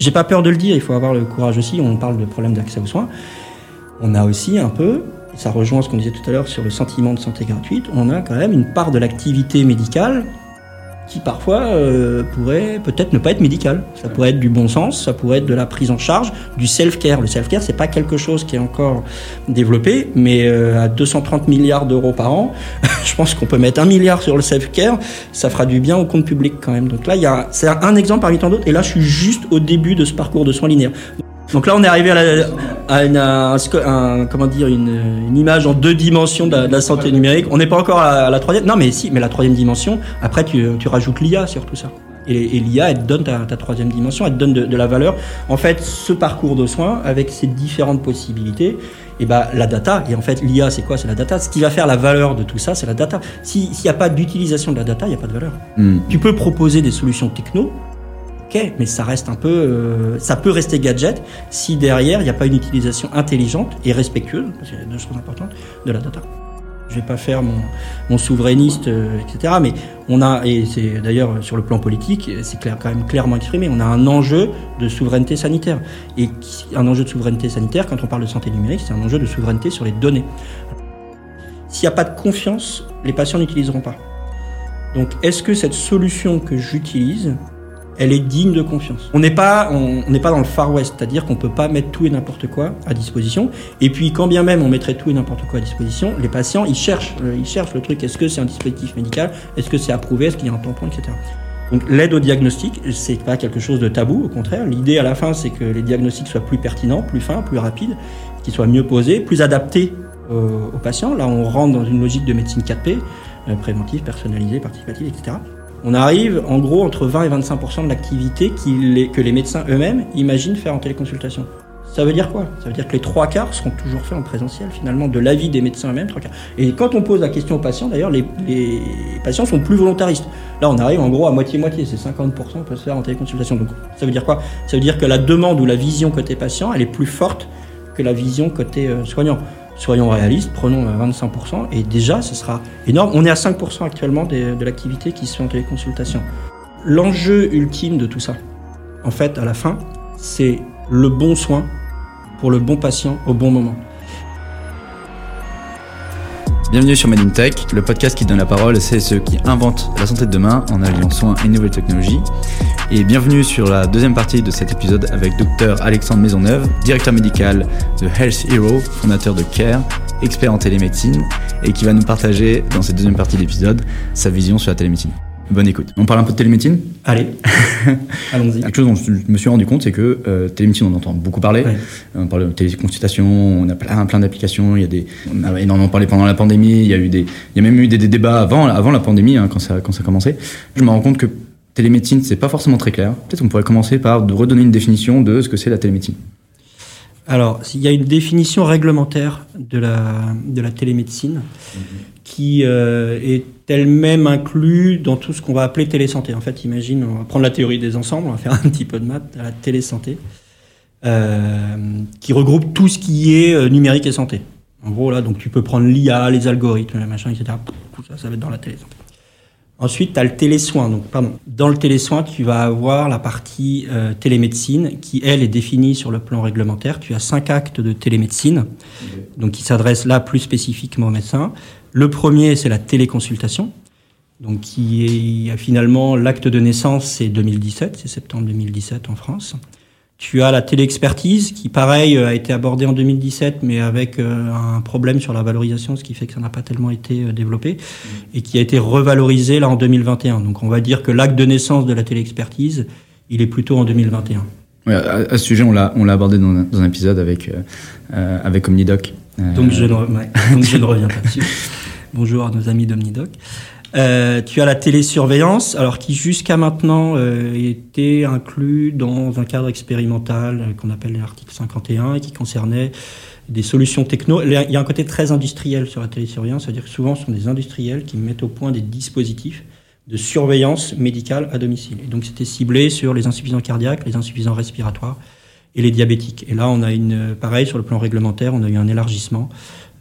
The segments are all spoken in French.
J'ai pas peur de le dire, il faut avoir le courage aussi. On parle de problème d'accès aux soins. On a aussi un peu, ça rejoint ce qu'on disait tout à l'heure sur le sentiment de santé gratuite, on a quand même une part de l'activité médicale qui parfois euh, pourrait peut-être ne pas être médical. Ça pourrait être du bon sens, ça pourrait être de la prise en charge, du self-care. Le self-care, c'est pas quelque chose qui est encore développé, mais euh, à 230 milliards d'euros par an, je pense qu'on peut mettre un milliard sur le self-care, ça fera du bien au compte public quand même. Donc là, il y a, c'est un exemple parmi tant d'autres. Et là, je suis juste au début de ce parcours de soins linéaires. Donc là, on est arrivé à, la, à, une, à un, comment dire, une, une, image en deux dimensions de la, de la santé numérique. On n'est pas encore à, la troisième. Non, mais si, mais la troisième dimension. Après, tu, tu rajoutes l'IA sur tout ça. Et, et l'IA, elle te donne ta, ta, troisième dimension, elle te donne de, de, la valeur. En fait, ce parcours de soins, avec ses différentes possibilités, et ben la data, et en fait l'IA c'est quoi? C'est la data. Ce qui va faire la valeur de tout ça, c'est la data. S'il n'y a pas d'utilisation de la data, il n'y a pas de valeur. Mm. Tu peux proposer des solutions techno, ok, mais ça reste un peu, euh, ça peut rester gadget si derrière il n'y a pas une utilisation intelligente et respectueuse, parce qu'il deux choses importantes, de la data. Je vais pas faire mon, souverainiste, euh, etc. Mais on a, et c'est d'ailleurs sur le plan politique, c'est clair, quand même clairement exprimé, on a un enjeu de souveraineté sanitaire. Et un enjeu de souveraineté sanitaire, quand on parle de santé numérique, c'est un enjeu de souveraineté sur les données. S'il n'y a pas de confiance, les patients n'utiliseront pas. Donc, est-ce que cette solution que j'utilise, elle est digne de confiance. On n'est pas, on pas dans le Far West, c'est-à-dire qu'on peut pas mettre tout et n'importe quoi à disposition. Et puis, quand bien même on mettrait tout et n'importe quoi à disposition, les patients, ils cherchent, euh, ils cherchent le truc. Est-ce que c'est un dispositif médical? Est-ce que c'est approuvé? Est-ce qu'il y a un tampon, etc. Donc, l'aide au diagnostic, c'est pas quelque chose de tabou. Au contraire, l'idée à la fin, c'est que les diagnostics soient plus pertinents, plus fins, plus rapides, qu'ils soient mieux posés, plus adaptés euh, aux patients. Là, on rentre dans une logique de médecine 4P, euh, préventive, personnalisée, participative, etc on arrive en gros entre 20 et 25% de l'activité que les médecins eux-mêmes imaginent faire en téléconsultation. Ça veut dire quoi? Ça veut dire que les trois quarts seront toujours faits en présentiel, finalement, de l'avis des médecins eux-mêmes. Et quand on pose la question aux patients, d'ailleurs, les, les, patients sont plus volontaristes. Là, on arrive en gros à moitié-moitié, c'est 50% peut se faire en téléconsultation. Donc, ça veut dire quoi? Ça veut dire que la demande ou la vision côté patient, elle est plus forte que la vision côté euh, soignant soyons réalistes, prenons 25%, euh, et déjà, ce sera énorme. On est à 5% actuellement de, de l'activité qui se fait en téléconsultation. L'enjeu ultime de tout ça, en fait, à la fin, c'est le bon soin pour le bon patient au bon moment. Bienvenue sur Made in Tech, le podcast qui donne la parole à ceux qui inventent la santé de demain en alliant soins et nouvelles technologies. Et bienvenue sur la deuxième partie de cet épisode avec Dr Alexandre Maisonneuve, directeur médical de Health Hero, fondateur de Care, expert en télémédecine, et qui va nous partager dans cette deuxième partie d'épisode sa vision sur la télémédecine. Bonne écoute. On parle un peu de télémédecine Allez, allons-y. Quelque chose dont je me suis rendu compte, c'est que euh, télémédecine, on entend beaucoup parler. Ouais. On parle de téléconsultation, on a plein, plein d'applications. Il y a des, on a énormément parlé pendant la pandémie. Il y a eu des, il y a même eu des, des débats avant, avant la pandémie, hein, quand ça, quand ça a commencé. Je me rends compte que télémédecine, c'est pas forcément très clair. Peut-être qu'on pourrait commencer par redonner une définition de ce que c'est la télémédecine. Alors, il y a une définition réglementaire de la, de la télémédecine mmh. qui euh, est elle-même inclue dans tout ce qu'on va appeler télésanté. En fait, imagine, on va prendre la théorie des ensembles, on va faire un petit peu de maths à la télésanté, euh, qui regroupe tout ce qui est euh, numérique et santé. En gros, là, donc tu peux prendre l'IA, les algorithmes, les machins, etc. Tout ça, ça va être dans la télésanté. Ensuite, tu as le télésoin. Donc, pardon. Dans le télésoin, tu vas avoir la partie euh, télémédecine qui, elle, est définie sur le plan réglementaire. Tu as cinq actes de télémédecine, donc qui s'adressent là plus spécifiquement aux médecins. Le premier, c'est la téléconsultation, donc qui est finalement l'acte de naissance, c'est 2017, c'est septembre 2017 en France. Tu as la téléexpertise qui, pareil, a été abordée en 2017, mais avec euh, un problème sur la valorisation, ce qui fait que ça n'a pas tellement été euh, développé, et qui a été revalorisé là en 2021. Donc on va dire que l'acte de naissance de la téléexpertise, il est plutôt en 2021. Ouais, à, à, ce sujet, on l'a, on l'a abordé dans un, dans un épisode avec, euh, euh avec Omnidoc. Donc, je ne, ouais, donc je ne reviens pas dessus. Bonjour à nos amis d'Omnidoc. Euh, tu as la télésurveillance, alors qui jusqu'à maintenant euh, était inclus dans un cadre expérimental euh, qu'on appelle l'article 51 et qui concernait des solutions techno. Il y a un côté très industriel sur la télésurveillance, c'est-à-dire que souvent ce sont des industriels qui mettent au point des dispositifs de surveillance médicale à domicile. Et donc c'était ciblé sur les insuffisants cardiaques, les insuffisants respiratoires et les diabétiques. Et là, on a une, pareil sur le plan réglementaire, on a eu un élargissement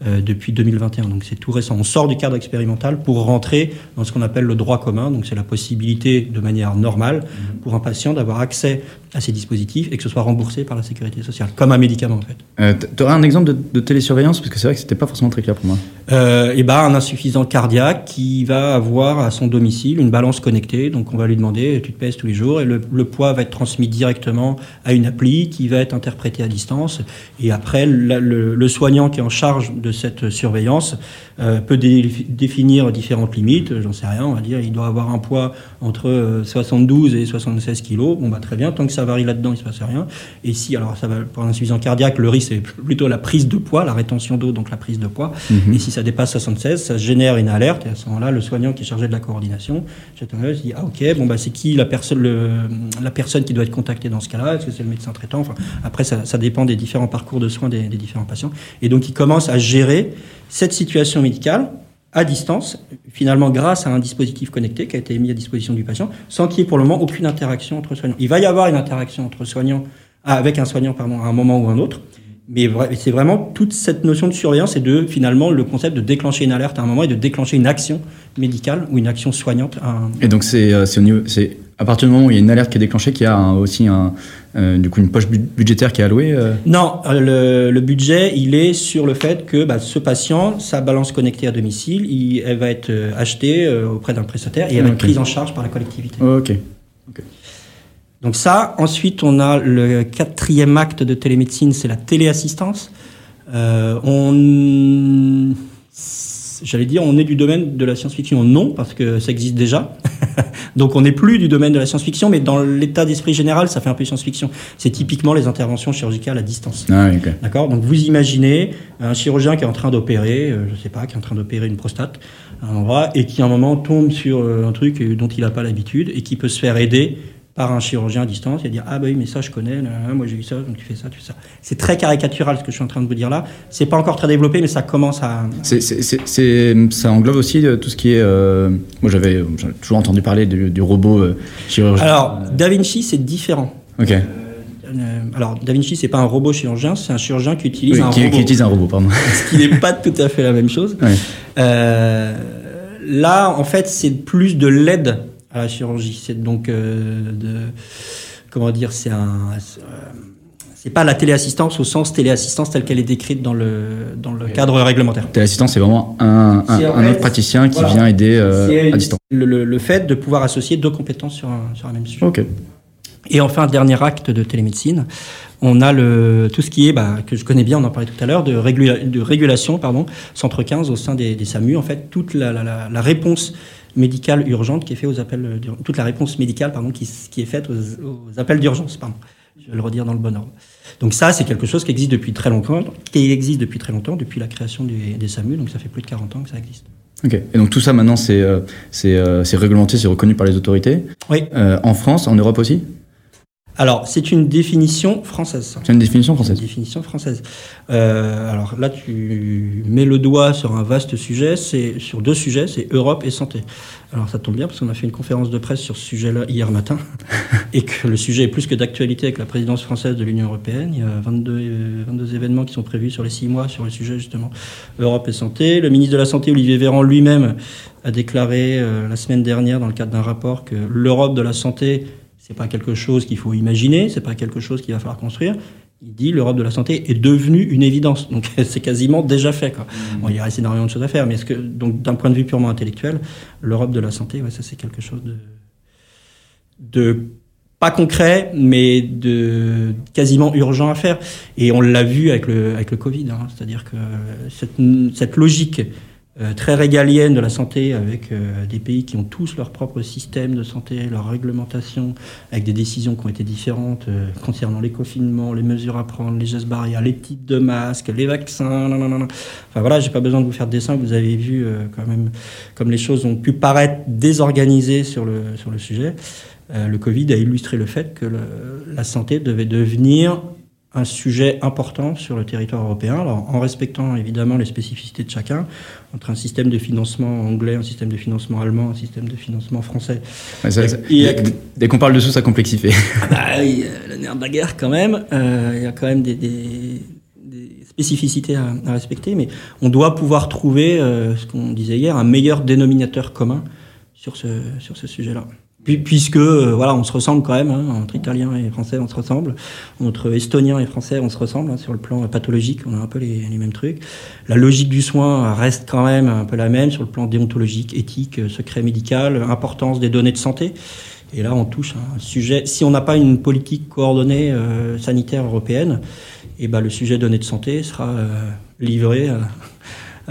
euh, depuis 2021. Donc c'est tout récent. On sort du cadre expérimental pour rentrer dans ce qu'on appelle le droit commun. Donc c'est la possibilité de manière normale Mhm. pour un patient d'avoir accès à ces dispositifs et que ce soit remboursé par la sécurité sociale, comme un médicament en fait. Euh, tu aurais un exemple de, de télésurveillance? Parce que c'est vrai que c'était pas forcément très clair pour moi. Euh, et ben un insuffisant cardiaque qui va avoir à son domicile une balance connectée. Donc on va lui demander tu te pèses tous les jours? Et le, le poids va être transmis directement à une appli qui va être interprétée à distance. Et après la- le, le soignant qui est en charge de cette surveillance euh, peut dé- définir différentes limites. J'en sais rien. On va dire il doit avoir un poids entre euh, 72 et 76 kilos. Bon bah très bien. Tant que ça varie là-dedans, il se passe rien. Et si alors ça va pour un insuffisant cardiaque, le risque c'est plutôt la prise de poids, la rétention d'eau, donc la prise de poids. Mhm. Et si ça dépasse 76, ça génère une alerte. Et à ce moment-là, le soignant qui est chargé de la coordination, jette un dit ah ok, bon bah c'est qui la personne, la personne qui doit être contactée dans ce cas-là? Est-ce que c'est le médecin traitant? Enfin, après ça, ça dépend des différents parcours de soins des, des différents patients. Et donc il commence à gérer cette situation médicale à distance, finalement grâce à un dispositif connecté qui a été mis à disposition du patient, sans qu'il y ait pour le moment aucune interaction entre soignants. Il va y avoir une interaction entre soignants, ah, avec un soignant pardon, à un moment ou un autre, mais c'est vraiment toute cette notion de surveillance et de finalement le concept de déclencher une alerte à un moment et de déclencher une action médicale ou une action soignante. à un- Et donc c'est euh, c'est à partir du moment où il y a une alerte qui est déclenchée, qu'il y a un- aussi un, euh, du coup une poche bu- budgétaire qui est allouée. euh, Non, euh, le, le budget, il est sur le fait que bah, ce patient, sa balance connectée à domicile, il- elle va être achetée auprès d'un prestataire et elle va être prise en charge par la collectivité. Ok. Donc ça, ensuite on a le quatrième acte de télémédecine, c'est la téléassistance. Euh, on, j'allais dire, on est du domaine de la science-fiction, non, parce que ça existe déjà. Donc on n'est plus du domaine de la science-fiction, mais dans l'état d'esprit général, ça fait un peu science-fiction. C'est typiquement les interventions chirurgicales à distance. Ah. D'accord? Donc vous imaginez un chirurgien qui est en train d'opérer, euh, je sais pas, qui est en train d'opérer une prostate à un endroit et qui à un moment tombe sur euh, un truc euh, dont il n'a pas l'habitude et qui peut se faire aider par un chirurgien à distance et dire ah bah oui mais ça je connais, là, là, moi j'ai eu ça, donc tu fais ça, tu fais ça. C'est très caricatural ce que je suis en train de vous dire là. C'est pas encore très développé mais ça commence à. C'est, c'est, c'est- c'est- ça englobe aussi euh, tout ce qui est. euh, moi, j'avais, j'avais toujours entendu parler du, du robot euh, chirurgien. Alors Da Vinci c'est différent. ok. Euh, alors Da Vinci c'est pas un robot chirurgien, c'est un chirurgien qui utilise Oui, un qui, robot. qui utilise un robot, pardon. ce qui n'est pas tout à fait la même chose. Ouais. Là, en fait, c'est plus de l'aide à la chirurgie. C'est donc euh, de comment dire, c'est un c'est, pas la téléassistance au sens téléassistance telle qu'elle est décrite dans le dans le cadre réglementaire. Téléassistant, c'est vraiment un, un, C'est en un fait- autre praticien qui voilà. vient aider euh, à distance. le, le- le fait de pouvoir associer deux compétences sur un, sur un même sujet. Ok. Et enfin, dernier acte de télémédecine, on a le, tout ce qui est, bah, que je connais bien, on en parlait tout à l'heure, de, régula- de régulation, pardon, centre 15 au sein des, des SAMU. En fait, toute la, la- la- la réponse médicale urgente qui est faite aux appels, toute la réponse médicale, pardon, qui, qui est faite aux, aux appels d'urgence, pardon. Je vais le redire dans le bon ordre. Donc ça, c'est quelque chose qui existe depuis très longtemps, qui existe depuis très longtemps, depuis la création des, des SAMU. Donc ça fait plus de 40 ans que ça existe. Ok. Et donc tout ça maintenant, c'est, euh, c'est, euh, c'est réglementé, c'est reconnu par les autorités? Oui. Euh, en France, en Europe aussi? Alors, c'est une définition française. ça. C'est une définition C'est une française. définition française. Euh, alors là, tu mets le doigt sur un vaste sujet, c'est sur deux sujets, c'est Europe et santé. Alors ça tombe bien parce qu'on a fait une conférence de presse sur ce sujet-là hier matin et que le sujet est plus que d'actualité avec la présidence française de l'Union européenne. Il y a 22, euh, 22 événements qui sont prévus sur les six mois sur le sujet justement Europe et santé. Le ministre de la Santé, Olivier Véran lui-même, a déclaré euh, la semaine dernière dans le cadre d'un rapport que l'Europe de la santé, c'est pas quelque chose qu'il faut imaginer, c'est pas quelque chose qu'il va falloir construire. Il dit l'Europe de la santé est devenue une évidence. Donc c'est quasiment déjà fait. Quoi. Bon, il reste énormément de choses à faire, mais est-ce que donc d'un point de vue purement intellectuel, l'Europe de la santé, ouais, ça c'est quelque chose de de pas concret, mais de quasiment urgent à faire. Et on l'a vu avec le avec le Covid, hein. c'est-à-dire que cette, cette logique très régalienne de la santé, avec euh, des pays qui ont tous leur propre système de santé, leur réglementation, avec des décisions qui ont été différentes euh, concernant les confinements, les mesures à prendre, les gestes barrières, les types de masques, les vaccins, nanana. Enfin voilà, j'ai pas besoin de vous faire de dessin, vous avez vu euh, quand même comme les choses ont pu paraître désorganisées sur le, sur le sujet. Euh, le Covid a illustré le fait que la santé devait devenir un sujet important sur le territoire européen, alors en respectant évidemment les spécificités de chacun, entre un système de financement anglais, un système de financement allemand, un système de financement français. Ouais, ça- ça- Et- dès, dès qu'on parle de sous, ça complexifie. Ah bah oui, euh, le nerf de la guerre quand même, euh, il y a quand même des, des, des spécificités à, respecter, mais on doit pouvoir trouver, ce qu'on disait hier, un meilleur dénominateur commun sur ce, sur ce sujet-là puisque euh, voilà, on se ressemble quand même, hein, entre Italiens et Français, on se ressemble, entre Estoniens et Français, on se ressemble hein, sur le plan pathologique, on a un peu les, les, mêmes trucs. La logique du soin reste quand même un peu la même sur le plan déontologique, éthique, euh, secret médical, importance des données de santé. Et là, on touche un sujet. Si on n'a pas une politique coordonnée euh, sanitaire européenne, et eh ben le sujet données de santé sera livré à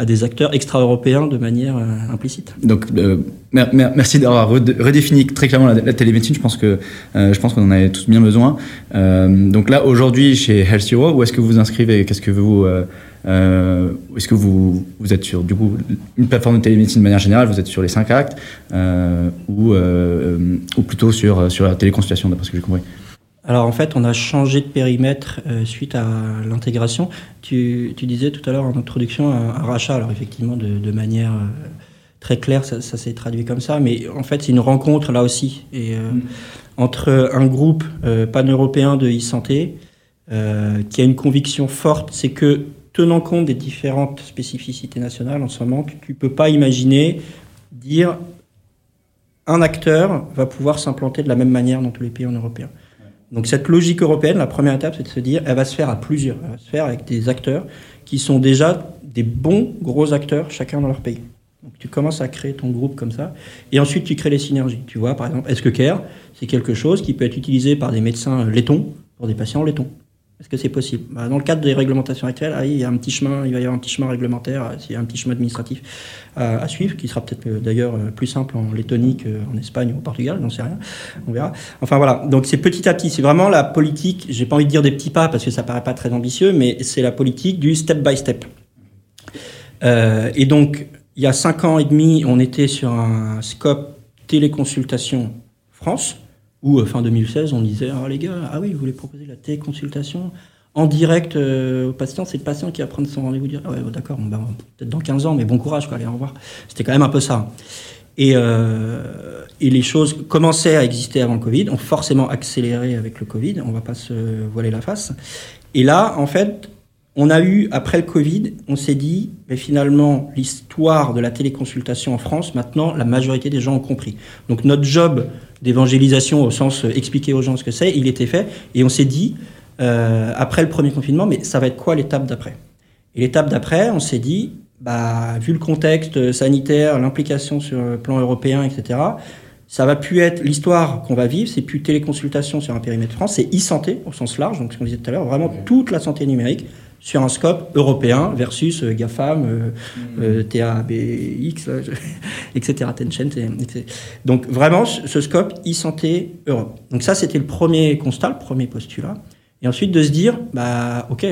des acteurs extra-européens de manière euh, implicite. Donc, euh, merci d'avoir redéfini très clairement la, télémédecine. Je pense que euh, je pense qu'on en avait tous bien besoin. donc là, aujourd'hui, chez Health Hero, où est-ce que vous vous inscrivez? Qu'est-ce que vous est-ce que vous, vous êtes sur du coup une plateforme de télémédecine de manière générale Vous êtes sur les 5 actes ou, ou plutôt sur, sur la téléconsultation, d'après ce que j'ai compris? Alors en fait, on a changé de périmètre euh, suite à l'intégration. Tu, disais tout à l'heure en introduction un, rachat. Alors effectivement, de, manière euh, très claire, ça, s'est traduit comme ça. Mais en fait, c'est une rencontre là aussi et, euh, mm. entre un groupe pan-européen de e-santé qui a une conviction forte, c'est que tenant compte des différentes spécificités nationales en ce moment, tu ne peux pas imaginer dire un acteur va pouvoir s'implanter de la même manière dans tous les pays en européens. Donc cette logique européenne, la première étape, c'est de se dire, elle va se faire à plusieurs, elle va se faire avec des acteurs qui sont déjà des bons gros acteurs, chacun dans leur pays. Donc tu commences à créer ton groupe comme ça, et ensuite tu crées les synergies. Tu vois, par exemple, est-ce que Care, c'est quelque chose qui peut être utilisé par des médecins laitons pour des patients laitons est-ce que c'est possible bah, Dans le cadre des réglementations actuelles, ah, il y a un petit chemin, il va y avoir un petit chemin réglementaire, euh, il y a un petit chemin administratif à, suivre, qui sera peut-être euh, d'ailleurs euh, plus simple en Lettonie qu'en Espagne ou au Portugal, j'en sais rien, on verra. Enfin voilà, donc c'est petit à petit, c'est vraiment la politique, j'ai pas envie de dire des petits pas parce que ça paraît pas très ambitieux, mais c'est la politique du step by step. et donc, il y a cinq ans et demi, on était sur un scope téléconsultation France, ou euh, fin 2016, on disait Ah les gars, ah oui, vous voulez proposer la téléconsultation en direct euh, au patient, c'est le patient qui va prendre son rendez-vous dire Ah ouais, d'accord, ben, peut-être dans 15 ans, mais bon courage, quoi, allez, au revoir. C'était quand même un peu ça. Et, euh, et les choses commençaient à exister avant le Covid, ont forcément accéléré avec le Covid, on va pas se voiler la face. Et là, en fait, on a eu, après le Covid, on s'est dit, mais finalement, l'histoire de la téléconsultation en France, maintenant, la majorité des gens ont compris. Donc notre job d'évangélisation au sens euh, expliquer aux gens ce que c'est, il était fait. Et on s'est dit, euh, après le premier confinement, mais ça va être quoi l'étape d'après? Et l'étape d'après, on s'est dit, bah, vu le contexte sanitaire, l'implication sur le plan européen, etc., ça va plus être l'histoire qu'on va vivre, c'est plus téléconsultation sur un périmètre France, c'est e-santé au sens large, donc ce qu'on disait tout à l'heure, vraiment toute la santé numérique sur un scope européen versus euh, GAFAM, euh, mm. euh, TABX, etc. Tencent. Donc vraiment ce scope e-santé Europe. Donc ça c'était le premier constat, le premier postulat. Et ensuite de se dire, bah ok,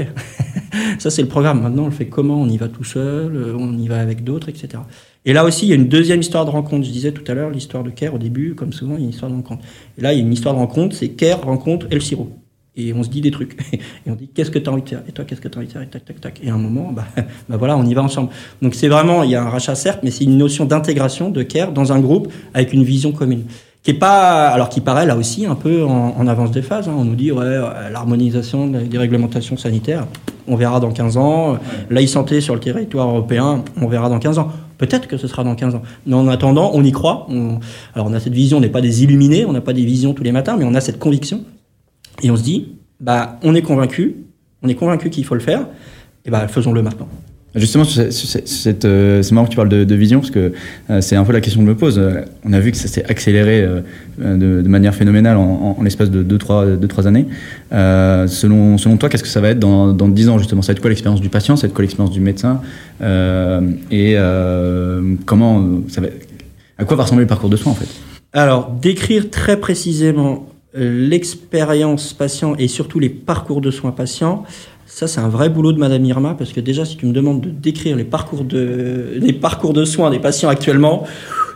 ça c'est le programme. Maintenant on le fait comment? On y va tout seul, on y va avec d'autres, etc. Et là aussi il y a une deuxième histoire de rencontre. Je disais tout à l'heure l'histoire de Care au début, comme souvent il y a une histoire de rencontre. Et là il y a une histoire de rencontre, c'est Care rencontre El Siro et on se dit des trucs. Et on dit qu'est-ce que tu as envie de faire? Et toi, qu'est-ce que tu as envie de faire? Et tac, tac, tac. Et à un moment, bah, bah voilà, on y va ensemble. Donc c'est vraiment, il y a un rachat certes, mais c'est une notion d'intégration, de care dans un groupe avec une vision commune. Qui est pas, alors qui paraît là aussi un peu en, avance des phases. Hein. On nous dit, ouais, euh, l'harmonisation des réglementations sanitaires, on verra dans 15 ans. La e-santé sur le territoire européen, on verra dans 15 ans. Peut-être que ce sera dans 15 ans. Mais en attendant, on y croit. Alors on a cette vision, on n'est pas des illuminés, on n'a pas des visions tous les matins, mais on a cette conviction et on se dit, bah, on est convaincu, on est convaincu qu'il faut le faire, et bah, faisons-le maintenant. Justement, euh, c'est marrant que tu parles de, vision, parce que euh, c'est un peu la question que je me pose. On a vu que ça s'est accéléré euh, de, manière phénoménale en, l'espace de 2-3 années. selon, selon toi, qu'est-ce que ça va être dans, dans 10 ans, justement? Ça va être quoi l'expérience du patient? Ça va être quoi l'expérience du médecin? Et comment ça va, à quoi va ressembler le parcours de soins, en fait? Alors, décrire très précisément l'expérience patient et surtout les parcours de soins patients, ça c'est un vrai boulot de Madame Irma parce que déjà si tu me demandes de décrire les parcours de, les parcours de soins des patients actuellement,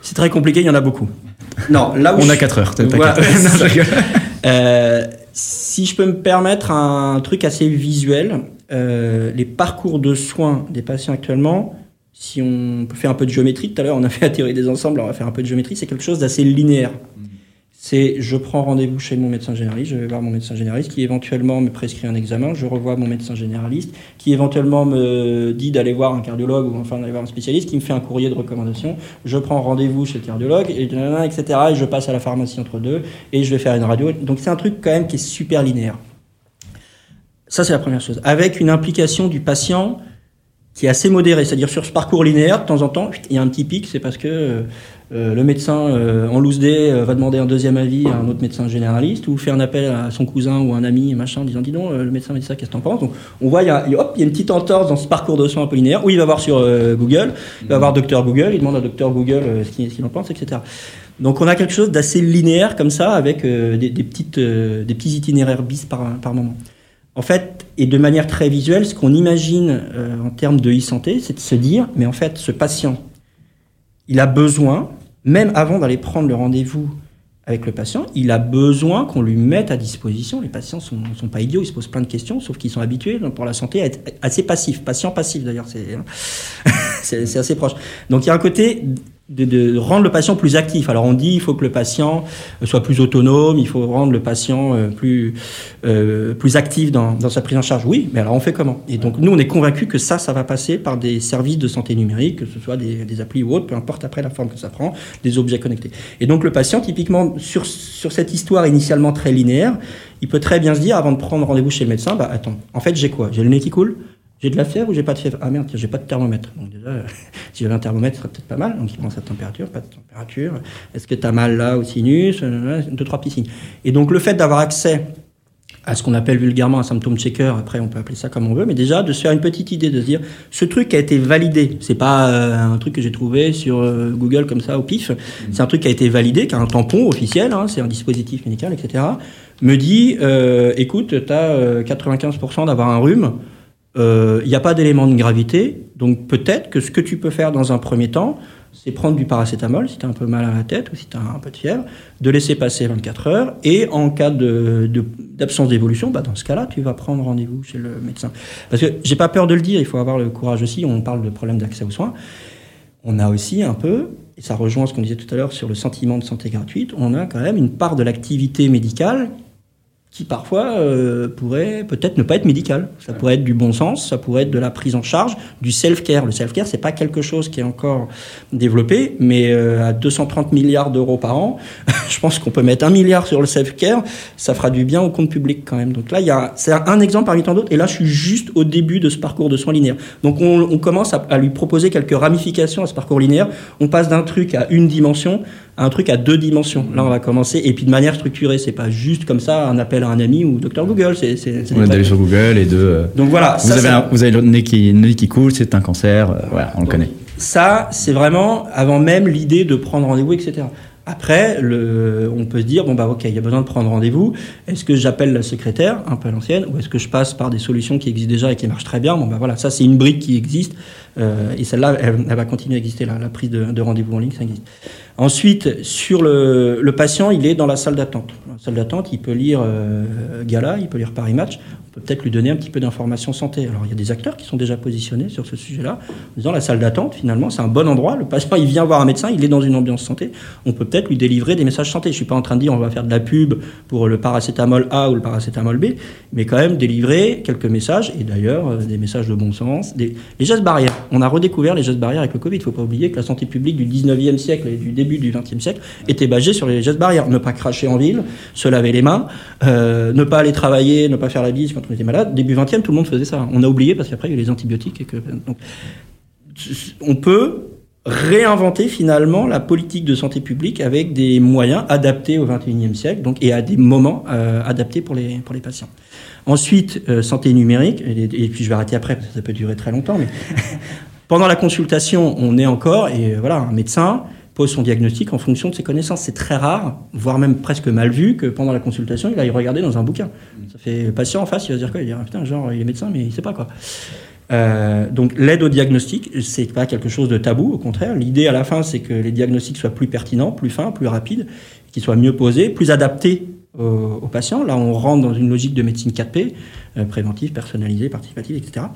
c'est très compliqué, il y en a beaucoup. Non, là où on a 4 heures. euh, si je peux me permettre un truc assez visuel, euh, les parcours de soins des patients actuellement, si on fait un peu de géométrie, tout à l'heure on a fait la théorie des ensembles, on va faire un peu de géométrie, c'est quelque chose d'assez linéaire c'est je prends rendez-vous chez mon médecin généraliste, je vais voir mon médecin généraliste qui éventuellement me prescrit un examen, je revois mon médecin généraliste qui éventuellement me dit d'aller voir un cardiologue ou enfin d'aller voir un spécialiste qui me fait un courrier de recommandation, je prends rendez-vous chez le cardiologue, et, etc. Et je passe à la pharmacie entre deux et je vais faire une radio. Donc c'est un truc quand même qui est super linéaire. Ça c'est la première chose. Avec une implication du patient qui est assez modéré, c'est-à-dire sur ce parcours linéaire, de temps en temps, il y a un petit pic, c'est parce que euh, euh, le médecin euh, en loose day va demander un deuxième avis à un autre médecin généraliste ou fait un appel à son cousin ou un ami, machin, disant dis donc, le médecin m'a dit ça, qu'est-ce que t'en penses? Donc on voit, il y, a, y a une petite entorse dans ce parcours de soins un peu linéaire où il va voir sur Google, il va voir docteur Google, il demande à docteur Google ce qu'il en pense, etc. Donc on a quelque chose d'assez linéaire comme ça, avec des, petites, des petits itinéraires bis par, par moment. En fait, et de manière très visuelle, ce qu'on imagine euh, en termes de e-santé, c'est de se dire, mais en fait, ce patient, il a besoin, même avant d'aller prendre le rendez-vous avec le patient, il a besoin qu'on lui mette à disposition. Les patients sont, sont pas idiots, ils se posent plein de questions, sauf qu'ils sont habitués pour la santé à être assez passifs, patient passif d'ailleurs, c'est hein. assez proche. Donc il y a un côté de, rendre le patient plus actif. Alors on dit il faut que le patient soit plus autonome, il faut rendre le patient euh, plus euh, plus actif dans, dans, sa prise en charge. Oui, mais alors on fait comment? Et donc nous on est convaincus que ça, ça va passer par des services de santé numérique, que ce soit des, des applis ou autres, peu importe après la forme que ça prend, des objets connectés. Et donc le patient, typiquement sur sur cette histoire initialement très linéaire, il peut très bien se dire avant de prendre rendez-vous chez le médecin, bah attends, en fait j'ai quoi? J'ai le nez qui coule? J'ai de la fièvre ou j'ai pas de fièvre? Ah merde, j'ai pas de thermomètre. Donc déjà, si j'avais un thermomètre, ce serait peut-être pas mal. Donc il prend sa température, pas de température. Est-ce que tu as mal là au sinus? Deux, trois petits signes. Et donc le fait d'avoir accès à ce qu'on appelle vulgairement un symptôme checker, après on peut appeler ça comme on veut, mais déjà de se faire une petite idée, de se dire ce truc a été validé, c'est pas euh, un truc que j'ai trouvé sur euh, Google comme ça au pif, c'est un truc qui a été validé, qui a un tampon officiel, hein, c'est un dispositif médical, etc. Me dit, euh, écoute, tu as 95% d'avoir un rhume, il euh, n'y a pas d'élément de gravité, donc peut-être que ce que tu peux faire dans un premier temps, c'est prendre du paracétamol si tu as un peu mal à la tête ou si tu as un peu de fièvre, de laisser passer 24 heures, et en cas d'absence d'évolution, bah dans ce cas-là, tu vas prendre rendez-vous chez le médecin. Parce que j'ai pas peur de le dire, il faut avoir le courage aussi, on parle de problème d'accès aux soins, on a aussi un peu, et ça rejoint ce qu'on disait tout à l'heure sur le sentiment de santé gratuite, on a quand même une part de l'activité médicale qui parfois euh, pourrait peut-être ne pas être médical. Ça pourrait être du bon sens, ça pourrait être de la prise en charge, du self-care. Le self-care, c'est pas quelque chose qui est encore développé, mais euh, à 230 milliards d'euros par an, je pense qu'on peut mettre un milliard sur le self-care, ça fera du bien au compte public quand même. Donc là, il y a, c'est un exemple parmi tant d'autres, et là, je suis juste au début de ce parcours de soins linéaires. Donc on, on commence à, à lui proposer quelques ramifications à ce parcours linéaire. On passe d'un truc à une dimension un truc à deux dimensions. Là, on va commencer, et puis de manière structurée, c'est pas juste comme ça un appel à un ami ou docteur Google. C'est, d'aller sur Google et de. Euh, Donc voilà. Vous, avez, vous avez le nez qui, nez qui coule, c'est un cancer. Euh, voilà, on le connaît. Ça, c'est vraiment avant même l'idée de prendre rendez-vous, etc. Après, le, on peut se dire, bon bah ok, il y a besoin de prendre rendez-vous. Est-ce que j'appelle la secrétaire, un peu à l'ancienne, ou est-ce que je passe par des solutions qui existent déjà et qui marchent très bien? Bon bah voilà, ça c'est une brique qui existe, euh, et celle-là, elle, va continuer à exister, la, la prise de, de rendez-vous en ligne, ça existe. Ensuite, sur le, patient, il est dans la salle d'attente. La salle d'attente, il peut lire euh, Gala, il peut lire Paris Match. Peut peut-être lui donner un petit peu d'informations santé. Alors, il y a des acteurs qui sont déjà positionnés sur ce sujet-là, en disant la salle d'attente, finalement, c'est un bon endroit. Le patient, il vient voir un médecin, il est dans une ambiance santé. On peut peut-être lui délivrer des messages santé. Je suis pas en train de dire on va faire de la pub pour le paracétamol A ou le paracétamol B, mais quand même délivrer quelques messages, et d'ailleurs, euh, des messages de bon sens. Des... Les gestes barrières. On a redécouvert les gestes barrières avec le Covid. Il faut pas oublier que la santé publique du 19e siècle et du début du XXe siècle était basé sur les gestes barrières. Ne pas cracher en ville, se laver les mains, euh, ne pas aller travailler, ne pas faire la bise on était malade. Début XXe, tout le monde faisait ça. On a oublié parce qu'après il y a les antibiotiques donc on peut réinventer finalement la politique de santé publique avec des moyens adaptés au XXIe siècle donc, et à des moments euh, adaptés pour les, pour les patients. Ensuite, euh, santé numérique, et, et, puis je vais arrêter après parce que ça peut durer très longtemps, mais pendant la consultation, on est encore, et voilà, un médecin pose son diagnostic en fonction de ses connaissances. C'est très rare, voire même presque mal vu, que pendant la consultation, il aille regarder dans un bouquin. Ça fait patient en face, il va se dire quoi? Il va dire, putain, genre, il est médecin, mais il sait pas quoi. Euh, donc l'aide au diagnostic, c'est pas quelque chose de tabou, au contraire. L'idée à la fin, c'est que les diagnostics soient plus pertinents, plus fins, plus rapides, qu'ils soient mieux posés, plus adaptés aux, patients. Là, on rentre dans une logique de médecine 4P, euh, préventive, personnalisée, participative, etc.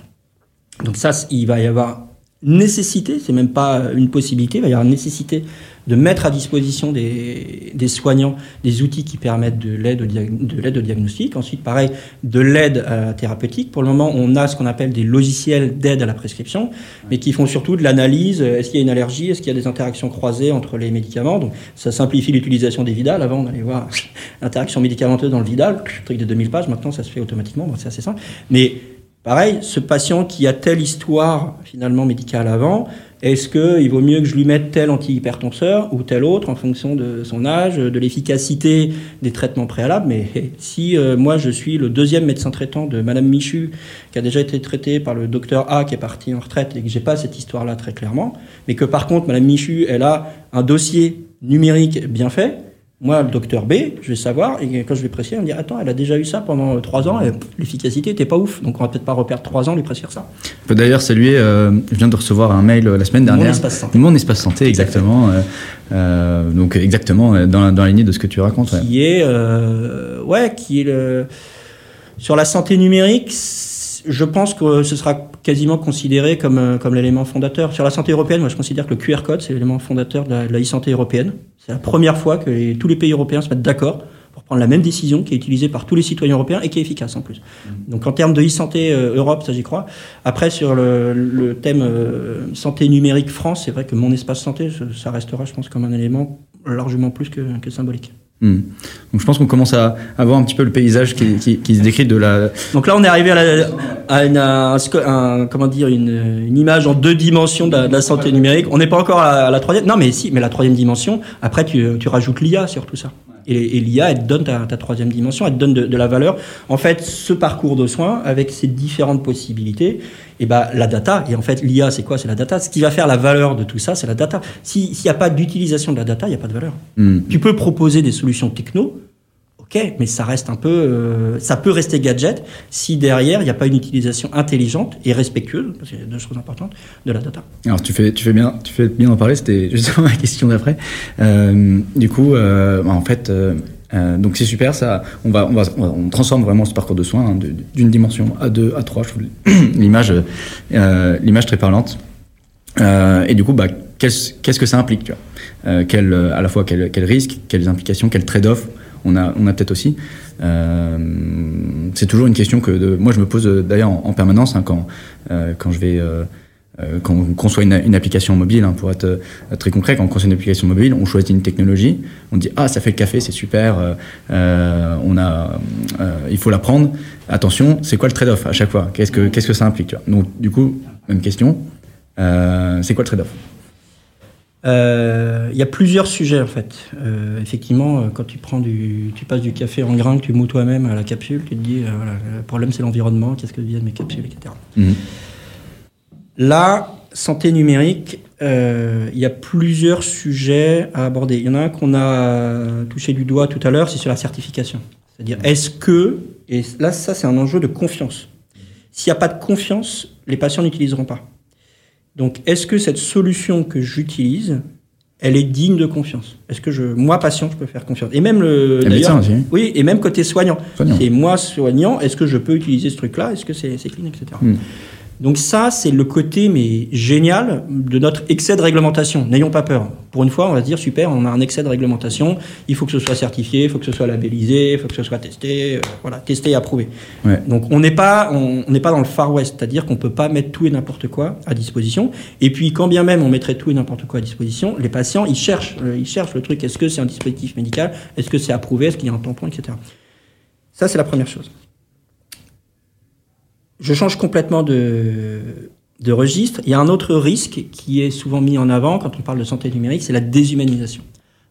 Donc ça, il va y avoir nécessité, c'est même pas une possibilité, il va y avoir une nécessité de mettre à disposition des, des soignants des outils qui permettent de l'aide au, de l'aide au diagnostic. Ensuite, pareil, de l'aide thérapeutique. Pour le moment, on a ce qu'on appelle des logiciels d'aide à la prescription, mais qui font surtout de l'analyse. Est-ce qu'il y a une allergie Est-ce qu'il y a des interactions croisées entre les médicaments Donc, ça simplifie l'utilisation des Vidal. Avant, on allait voir l'interaction médicamenteuse dans le Vidal, truc de 2000 pages. Maintenant, ça se fait automatiquement. Bon, c'est assez simple. Mais Pareil, ce patient qui a telle histoire finalement médicale avant, est-ce qu'il vaut mieux que je lui mette tel antihypertenseur ou tel autre en fonction de son âge, de l'efficacité des traitements préalables? Mais si euh, moi je suis le deuxième médecin traitant de Madame Michu, qui a déjà été traité par le docteur A qui est parti en retraite et que j'ai pas cette histoire-là très clairement, mais que par contre Madame Michu, elle a un dossier numérique bien fait, moi, le docteur B, je vais savoir, et quand je vais prescrire, on me dit Attends, elle a déjà eu ça pendant trois ans, et l'efficacité n'était pas ouf, donc on va peut-être pas reperdre trois ans lui prescrire ça. On peut d'ailleurs saluer, euh, je viens de recevoir un mail euh, la semaine dernière. Mon espace santé. Mon espace santé, exactement. Euh, euh, donc, exactement, dans, dans la lignée de ce que tu racontes. Qui est, ouais, qui est le. Sur la santé numérique, je pense que ce sera quasiment considéré comme, euh, comme l'élément fondateur. Sur la santé européenne, moi je considère que le QR code, c'est l'élément fondateur de la, e-santé européenne. C'est la première fois que tous les pays européens se mettent d'accord pour prendre la même décision qui est utilisée par tous les citoyens européens et qui est efficace en plus. Mmh. Donc en termes de e-santé euh, Europe, ça j'y crois. Après sur le, thème euh, santé numérique France, c'est vrai que mon espace santé, ça restera je pense comme un élément largement plus que, que symbolique. Hmm. Donc je pense qu'on commence à, avoir un petit peu le paysage qui, se décrit de la. Donc là, on est arrivé à, une, comment dire, une, image en deux dimensions de la, santé numérique. On n'est pas encore à la, troisième. Non, mais si, mais la troisième dimension. Après, tu rajoutes l'IA sur tout ça. Et, l'IA, elle te donne ta, troisième dimension, elle te donne de, la valeur. En fait, ce parcours de soins, avec ses différentes possibilités, et eh ben, la data, et en fait, l'IA, c'est quoi? C'est la data. Ce qui va faire la valeur de tout ça, c'est la data. S'il n'y a pas d'utilisation de la data, il n'y a pas de valeur. Hmm. Tu peux proposer des solutions techno, mais ça reste un peu, euh, ça peut rester gadget si derrière il n'y a pas une utilisation intelligente et respectueuse, parce qu'il y a deux choses importantes, de la data. Alors tu fais, tu fais bien, tu fais bien en parler. C'était justement ma question d'après. Euh, du coup, euh, en fait. donc c'est super, ça. On va, on va, on transforme vraiment ce parcours de soins hein, d'une dimension à deux, à trois. L'image, l'image très parlante. et du coup, bah, qu'est-ce que ça implique, tu vois? À la fois quel, quel risque, quelles implications, quel trade-off on a, on a peut-être aussi. Euh, c'est toujours une question que de, moi je me pose d'ailleurs en, permanence hein, quand, euh, quand je vais euh, quand on conçoit une, application mobile, hein, pour être très concret, quand on conçoit une application mobile, on choisit une technologie, on dit ah ça fait le café, c'est super, on a, il faut l'apprendre. Attention, c'est quoi le trade-off à chaque fois? Qu'est-ce que qu'est-ce que ça implique? Donc du coup, même question, c'est quoi le trade-off? Euh, il y a plusieurs sujets en fait. Euh, effectivement, euh, quand tu prends du, tu passes du café en grain que tu mous toi-même à la capsule, tu te dis voilà, le problème c'est l'environnement, qu'est-ce que deviennent mes capsules, etc. Mhm. Là, santé numérique, il y a plusieurs sujets à aborder. Il y en a un qu'on a touché du doigt tout à l'heure, c'est sur la certification. C'est-à-dire, est-ce que, et là, ça c'est un enjeu de confiance. S'il n'y a pas de confiance, les patients n'utiliseront pas. Donc, est-ce que cette solution que j'utilise, elle est digne de confiance? Est-ce que je, moi patient, je peux faire confiance? Et même le, médecin aussi. Oui, et même côté soignant. Et moi soignant, est-ce que je peux utiliser ce truc-là? Est-ce que c'est clean, etc. Donc ça, c'est le côté mais génial de notre excès de réglementation. N'ayons pas peur. Pour une fois, on va se dire super, on a un excès de réglementation. Il faut que ce soit certifié, il faut que ce soit labellisé, il faut que ce soit testé, euh, voilà, testé et approuvé. Donc on n'est pas, on n'est pas dans le Far West, c'est-à-dire qu'on peut pas mettre tout et n'importe quoi à disposition. Et puis quand bien même on mettrait tout et n'importe quoi à disposition, les patients ils cherchent, euh, ils cherchent le truc. Est-ce que c'est un dispositif médical? Est-ce que c'est approuvé? Est-ce qu'il y a un tampon, etc. Ça c'est la première chose je change complètement de, de registre. Il y a un autre risque qui est souvent mis en avant quand on parle de santé numérique, c'est la déshumanisation.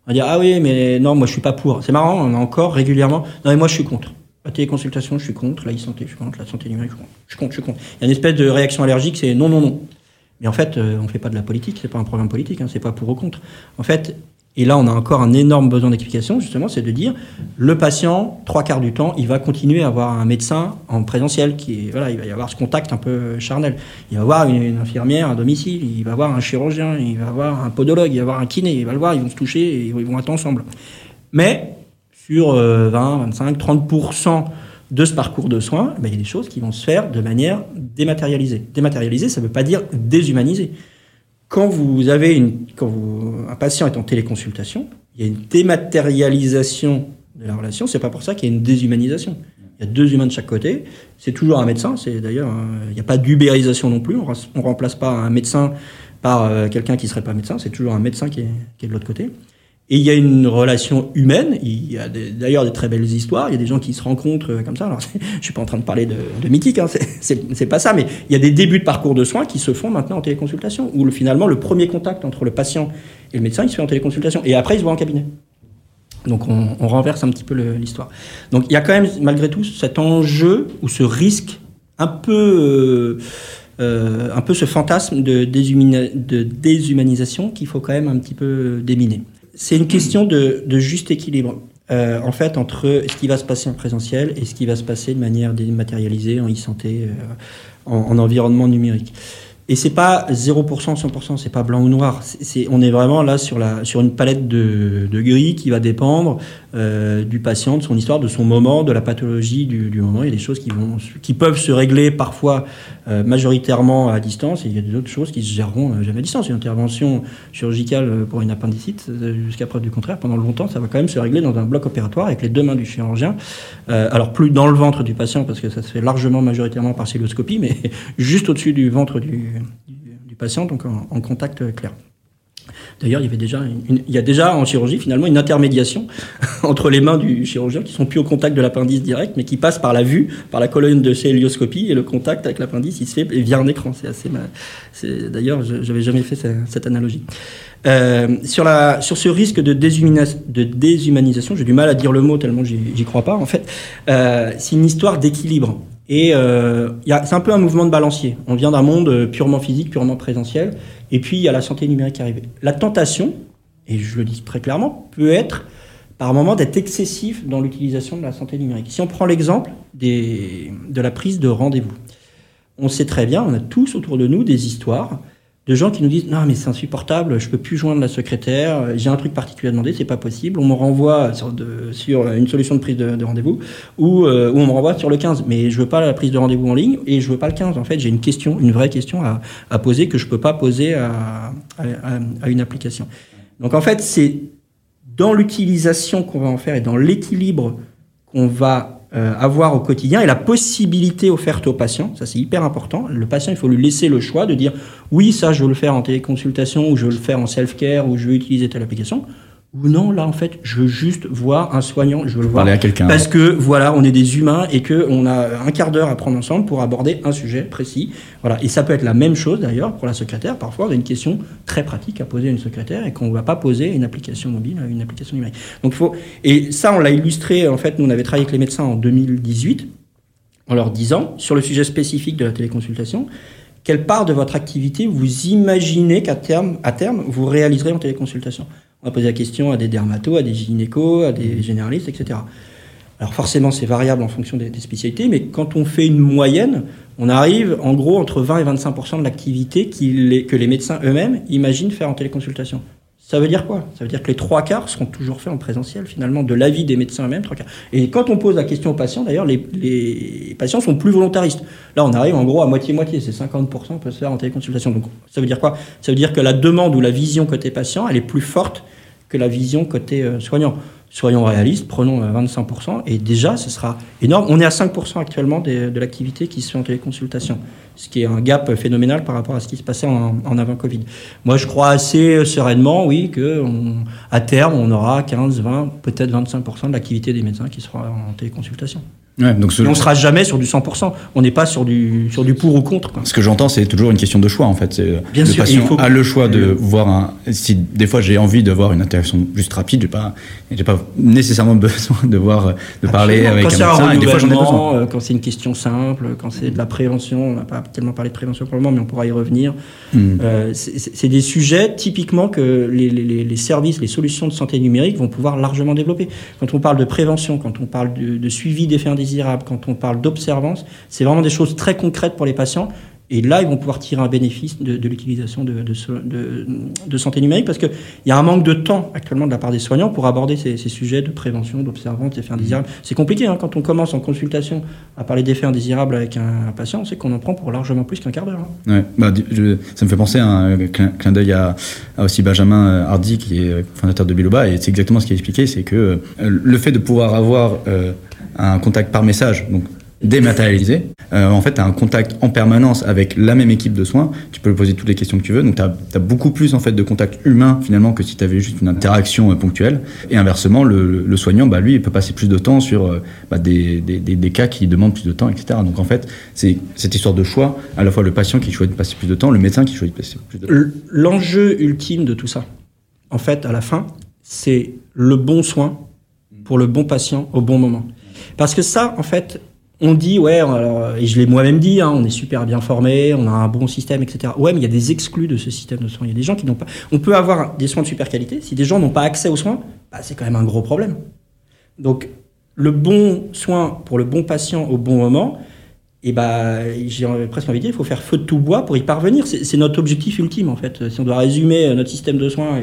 On va dire ah oui mais non moi je suis pas pour. C'est marrant on a encore régulièrement non mais moi je suis contre. La téléconsultation je suis contre, la e-santé je suis contre, la santé numérique je suis contre, je contre. Il y a une espèce de réaction allergique c'est non non non. Mais en fait euh, on fait pas de la politique, c'est pas un programme politique, hein, c'est pas pour ou contre. En fait et là, on a encore un énorme besoin d'explication, justement, c'est de dire le patient, trois quarts du temps, il va continuer à avoir un médecin en présentiel, qui voilà, il va y avoir ce contact un peu charnel. Il va avoir une, infirmière à domicile, il va avoir un chirurgien, il va avoir un podologue, il va avoir un kiné, il va le voir, ils vont se toucher et ils vont être ensemble. Mais sur 20, 25, 30% de ce parcours de soins, ben, il y a des choses qui vont se faire de manière dématérialisée. Dématérialisée, ça ne veut pas dire déshumanisée. Quand vous avez une, quand un patient est en téléconsultation, il y a une dématérialisation de la relation. C'est pas pour ça qu'il y a une déshumanisation. Il y a deux humains de chaque côté. C'est toujours un médecin. C'est d'ailleurs, il n'y a pas d'ubérisation non plus. On ne remplace pas un médecin par euh, quelqu'un qui serait pas médecin. C'est toujours un médecin qui est de l'autre côté. Et il y a une relation humaine. Il y a d'ailleurs des très belles histoires. Il y a des gens qui se rencontrent euh, comme ça. Alors, je suis pas en train de parler de, mythique, hein, c'est pas ça. Mais il y a des débuts de parcours de soins qui se font maintenant en téléconsultation, où le, finalement le premier contact entre le patient et le médecin, il se fait en téléconsultation. Et après, il se voit en cabinet. Donc on, on renverse un petit peu l'histoire. Donc il y a quand même, malgré tout, cet enjeu ou ce risque un peu... Euh, euh, un peu ce fantasme de, de déshumanisation qu'il faut quand même un petit peu déminer c'est une question de, juste équilibre. Euh, en fait, entre ce qui va se passer en présentiel et ce qui va se passer de manière dématérialisée en e-santé, euh, en, environnement numérique. Et c'est pas 0%, 100%, c'est pas blanc ou noir. On est vraiment là sur, une palette de, de gris qui va dépendre euh, du patient, de son histoire, de son moment, de la pathologie du, moment. Il y a des choses qui, peuvent se régler parfois euh, majoritairement à distance et il y a d'autres choses qui se géreront euh, jamais à distance. Une intervention chirurgicale pour une appendicite, jusqu'à preuve du contraire, pendant longtemps, ça va quand même se régler dans un bloc opératoire avec les deux mains du chirurgien. Alors plus dans le ventre du patient parce que ça se fait largement majoritairement par celluloscopie, mais juste au-dessus du ventre du, du, patient, donc en, contact clair. D'ailleurs, il y avait déjà, il y a déjà en chirurgie finalement une intermédiation entre les mains du chirurgien qui sont plus au contact de l'appendice direct, mais qui passent par la vue, par la colonne de célioscopie et le contact avec l'appendice, il se fait via un écran. C'est assez, d'ailleurs, j'avais jamais fait cette, analogie. Euh, sur, la, sur ce risque de, de déshumanisation, j'ai du mal à dire le mot tellement j'y crois pas en fait. Euh, c'est une histoire d'équilibre. Et euh, c'est un peu un mouvement de balancier. On vient d'un monde euh, purement physique, purement présentiel, et puis il y a la santé numérique qui arrive. La tentation, et je le dis très clairement, peut être par moment d'être excessif dans l'utilisation de la santé numérique. Si on prend l'exemple de la prise de rendez-vous, on sait très bien, on a tous autour de nous des histoires de gens qui nous disent non mais c'est insupportable, je peux plus joindre la secrétaire, j'ai un truc particulier à demander, c'est pas possible, on me renvoie sur, une solution de prise de, de rendez-vous ou, euh, ou on me renvoie sur le 15, mais je veux pas la prise de rendez-vous en ligne et je veux pas le 15. En fait, j'ai une question, une vraie question à, poser que je peux pas poser à une application. Donc en fait, c'est dans l'utilisation qu'on va en faire et dans l'équilibre qu'on va euh, avoir au quotidien et la possibilité offerte au patient, ça c'est hyper important. Le patient, il faut lui laisser le choix de dire oui, ça je veux le faire en téléconsultation ou je veux le faire en self-care ou je veux utiliser telle application. Ou non, là en fait, je veux juste voir un soignant, je veux le voir Parler à quelqu'un. parce que voilà, on est des humains et que on a un quart d'heure à prendre ensemble pour aborder un sujet précis. Voilà, et ça peut être la même chose d'ailleurs pour la secrétaire. Parfois, on a une question très pratique à poser à une secrétaire et qu'on ne va pas poser à une application mobile, à une application numérique. Donc faut et ça on l'a illustré en fait, nous on avait travaillé avec les médecins en 2018 en leur disant sur le sujet spécifique de la téléconsultation quelle part de votre activité vous imaginez qu'à terme, à terme, vous réaliserez en téléconsultation? On va poser la question à des dermatos, à des gynécos, à des généralistes, etc. Alors forcément, c'est variable en fonction des, des, spécialités, mais quand on fait une moyenne, on arrive en gros entre 20 et 25% de l'activité que les médecins eux-mêmes imaginent faire en téléconsultation. Ça veut dire quoi? Ça veut dire que les trois quarts seront toujours faits en présentiel, finalement, de l'avis des médecins eux-mêmes, trois quarts. Et quand on pose la question aux patients, d'ailleurs, les, patients sont plus volontaristes. Là, on arrive en gros à moitié-moitié, c'est 50% peut se faire en téléconsultation. Donc, ça veut dire quoi? Ça veut dire que la demande ou la vision côté patient, elle est plus forte que la vision côté euh, soignant. Soyons réalistes, prenons 25%, et déjà, ce sera énorme. On est à 5% actuellement de l'activité qui se fait en téléconsultation, ce qui est un gap phénoménal par rapport à ce qui se passait en, en avant Covid. Moi, je crois assez sereinement, oui, que on, à terme, on aura 15, 20, peut-être 25% de l'activité des médecins qui sera en téléconsultation. Ouais, donc ce... on ne sera jamais sur du 100%. On n'est pas sur du, sur du pour ou contre. Quoi. Ce que j'entends, c'est toujours une question de choix, en fait. Bien le sûr, patient faut... a le choix de voir un. Si des fois j'ai envie de voir une interaction juste rapide, j'ai pas, j'ai pas nécessairement besoin de voir, de parler avec quand un médecin. Un et des fois j'en ai besoin. Euh, quand c'est une question simple, quand c'est de la prévention, on n'a pas tellement parlé de prévention pour le moment, mais on pourra y revenir. Mm. Euh, c'est des sujets typiquement que les, les, les, services, les solutions de santé numérique vont pouvoir largement développer. Quand on parle de prévention, quand on parle de, de suivi d'effets indésirables, quand on parle d'observance, c'est vraiment des choses très concrètes pour les patients. Et là, ils vont pouvoir tirer un bénéfice de, l'utilisation de, santé numérique parce qu'il y a un manque de temps actuellement de la part des soignants pour aborder ces, sujets de prévention, d'observance, d'effets indésirables. C'est compliqué hein, quand on commence en consultation à parler d'effets indésirables avec un, un patient, sait qu'on en prend pour largement plus qu'un quart d'heure. Hein. Ouais, bah, ça me fait penser à un clin, clin d'œil à, aussi Benjamin Hardy qui est fondateur de Biloba et c'est exactement ce qu'il a expliqué, c'est que euh, le fait de pouvoir avoir euh, un contact par message, donc dématérialisé. Euh, en fait, tu as un contact en permanence avec la même équipe de soins. Tu peux lui poser toutes les questions que tu veux. Donc, tu as, beaucoup plus en fait de contact humain finalement que si tu avais juste une interaction euh, ponctuelle. Et inversement, le, soignant, bah, lui, il peut passer plus de temps sur euh, bah, des, des, des, cas qui demandent plus de temps, etc. Donc, en fait, c'est cette histoire de choix. À la fois le patient qui choisit de passer plus de temps, le médecin qui choisit de passer plus de temps. L'enjeu ultime de tout ça, en fait, à la fin, c'est le bon soin pour le bon patient au bon moment. Parce que ça, en fait, on dit, ouais, alors, et je l'ai moi-même dit, hein, on est super bien formé, on a un bon système, etc. Ouais, mais il y a des exclus de ce système de soins. Il y gens qui n'ont pas. On peut avoir des soins de super qualité. Si des gens n'ont pas accès aux soins, bah, c'est quand même un gros problème. Donc, le bon soin pour le bon patient au bon moment, et bah, j'ai presque envie de dire, il faut faire feu de tout bois pour y parvenir. C'est notre objectif ultime, en fait. Si on doit résumer notre système de soins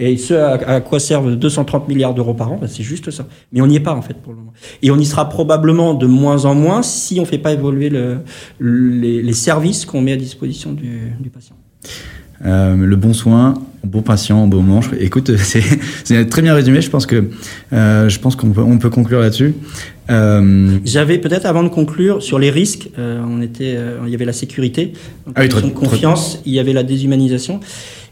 et, ce à, quoi servent 230 milliards d'euros par an, bah, c'est juste ça. Mais on n'y est pas, en fait, pour le moment. Et on y sera probablement de moins en moins si on ne fait pas évoluer le, les, services qu'on met à disposition du, patient. Euh, le bon soin, bon patient, bon moment. Écoute, c'est très bien résumé. Je pense que euh, je pense qu'on on peut conclure là-dessus. Euh... J'avais peut-être avant de conclure sur les risques. Euh, on était, il y avait la sécurité, donc ah oui, confiance. Il y avait la déshumanisation.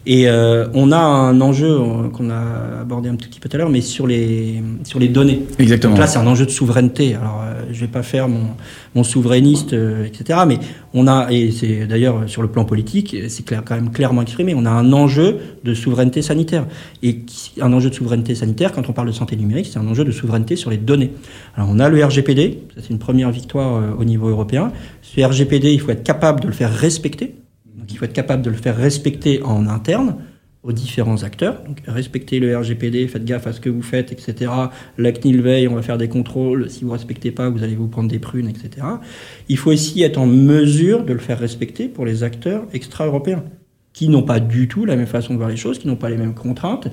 Et euh, on a un enjeu qu'on a abordé un petit peu tout à l'heure, mais sur les, sur les données. Exactement. Donc là, c'est un enjeu de souveraineté. Alors, euh, je vais pas faire mon, mon souverainiste, euh, etc. Mais on a, et c'est d'ailleurs sur le plan politique, c'est clair, quand même clairement exprimé, on a un enjeu de souveraineté sanitaire. Et un enjeu de souveraineté sanitaire, quand on parle de santé numérique, c'est un enjeu de souveraineté sur les données. Alors, on a le RGPD, c'est une première victoire au niveau européen. Ce RGPD, il faut être capable de le faire respecter. Il faut être capable de le faire respecter en interne aux différents acteurs. Donc respectez le RGPD, faites gaffe à ce que vous faites, etc. La CNIL veille, on va faire des contrôles. Si vous respectez pas, vous allez vous prendre des prunes, etc. Il faut aussi être en mesure de le faire respecter pour les acteurs extra-européens, qui n'ont pas du tout la même façon de voir les choses, qui n'ont pas les mêmes contraintes,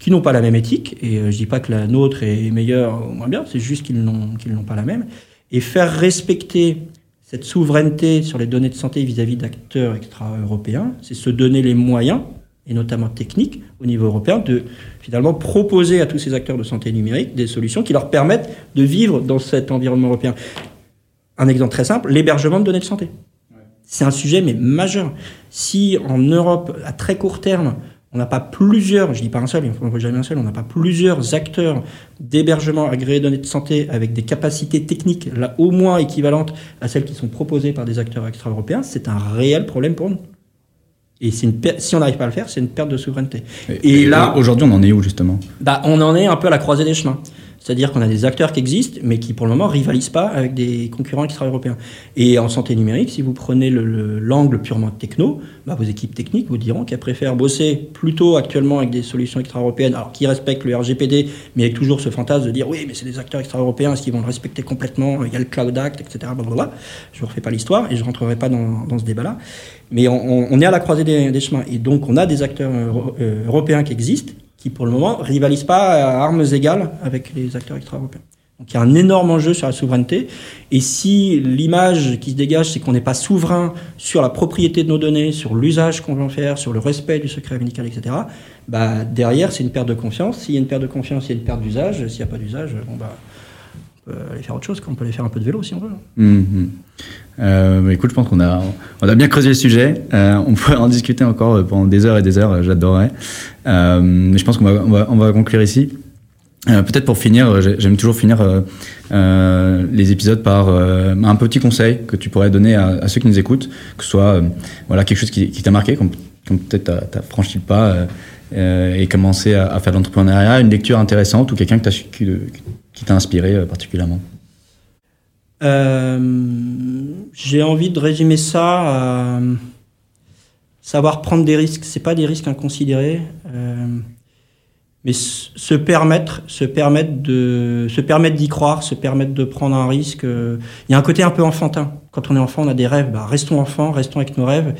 qui n'ont pas la même éthique. Et euh, je dis pas que la nôtre est meilleure ou moins bien, c'est juste qu'ils n'ont qu'ils n'ont pas la même. Et faire respecter cette souveraineté sur les données de santé vis-à-vis d'acteurs extra-européens, c'est se donner les moyens, et notamment techniques, au niveau européen, de finalement proposer à tous ces acteurs de santé numérique des solutions qui leur permettent de vivre dans cet environnement européen. Un exemple très simple, l'hébergement de données de santé. C'est un sujet mais majeur. Si en Europe, à très court terme, on n'a pas plusieurs, je dis pas un seul, il ne faut jamais un seul, on n'a pas plusieurs acteurs d'hébergement agréés données de santé avec des capacités techniques là au moins équivalentes à celles qui sont proposées par des acteurs extra-européens, c'est un réel problème pour nous. Et c'est une si on n'arrive pas à le faire, c'est une perte de souveraineté. Et, et, et là, aujourd'hui, on en est où justement? Bah, on en est un peu à la croisée des chemins. C'est-à-dire qu'on a des acteurs qui existent, mais qui pour le moment rivalisent pas avec des concurrents extra-européens. Et en santé numérique, si vous prenez l'angle purement techno, bah, vos équipes techniques vous diront qu'elles préfèrent bosser plutôt actuellement avec des solutions extra-européennes, alors qui respectent le RGPD, mais avec toujours ce fantasme de dire oui, mais c'est des acteurs extra-européens, est-ce qu'ils vont le respecter complètement Il y a le Cloud Act, etc. Blablabla. Je ne refais pas l'histoire et je rentrerai pas dans, ce débat-là. Mais on, est à la croisée des, chemins. Et donc, on a des acteurs euh, européens qui existent, qui pour le moment rivalisent pas à armes égales avec les acteurs extra-européens. Donc il y a un énorme enjeu sur la souveraineté. Et si l'image qui se dégage, c'est qu'on n'est pas souverain sur la propriété de nos données, sur l'usage qu'on veut en faire, sur le respect du secret médical, etc., bah, derrière, c'est une perte de confiance. S'il y a une perte de confiance, il y a une perte d'usage. S'il n'y a pas d'usage, bon, bah, peut aller faire autre chose. On peut aller faire un peu de vélo si on veut. Mmh. Euh, écoute, je pense qu'on a, on a bien creusé le sujet. Euh, on pourrait en discuter encore pendant des heures et des heures. J'adorerais. Euh, mais je pense qu'on va, on va, on va conclure ici. Euh, Peut-être pour finir, j'aime toujours finir euh, les épisodes par un petit conseil que tu pourrais donner à, ceux qui nous écoutent, que ce soit voilà quelque chose qui, t'a marqué, comme, peut-être t'as franchi le pas et commencé à, faire de l'entrepreneuriat, une lecture intéressante ou quelqu'un qui t'a qui t'a inspiré particulièrement. Euh, j'ai envie de résumer ça à savoir prendre des risques. C'est pas des risques inconsidérés. Mais se permettre, se permettre de, se permettre d'y croire, se permettre de prendre un risque. euh, Il y a un côté un peu enfantin. Quand on est enfant, on a des rêves. Bah, restons enfants, restons avec nos rêves.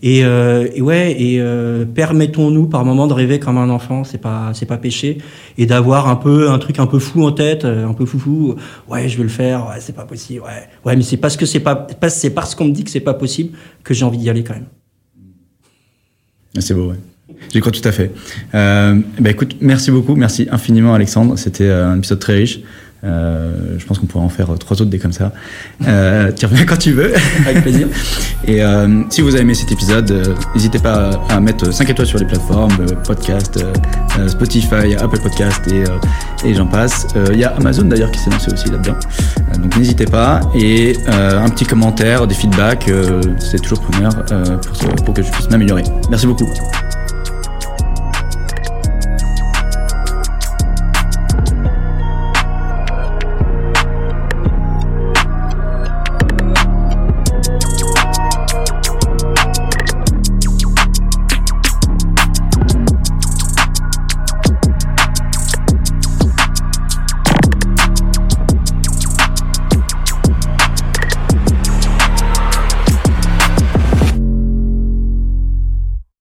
Et, euh, et ouais, et euh, permettons-nous par moment de rêver comme un enfant. C'est pas, c'est pas péché. Et d'avoir un peu un truc un peu fou en tête, euh, un peu foufou. Ouais, je vais le faire. Ouais, c'est pas possible. Ouais, ouais, mais c'est parce que c'est pas, pas- c'est parce qu'on me dit que c'est pas possible que j'ai envie d'y aller quand même. Ah, C'est beau, ouais. J'y crois tout à fait. Euh, bah écoute, merci beaucoup, merci infiniment Alexandre. C'était euh, un épisode très riche. Euh, je pense qu'on pourrait en faire euh, trois autres des comme ça. Euh, tu reviens quand tu veux. Avec plaisir. Et euh, si vous avez aimé cet épisode, n'hésitez pas à mettre 5 étoiles sur les plateformes, podcast, Spotify, Apple Podcast et, et j'en passe. Il y a Amazon d'ailleurs qui s'est lancé aussi là-dedans. Donc n'hésitez pas. Et un petit commentaire, des feedbacks, c'est toujours preneur pour, pour que je puisse m'améliorer. Merci beaucoup.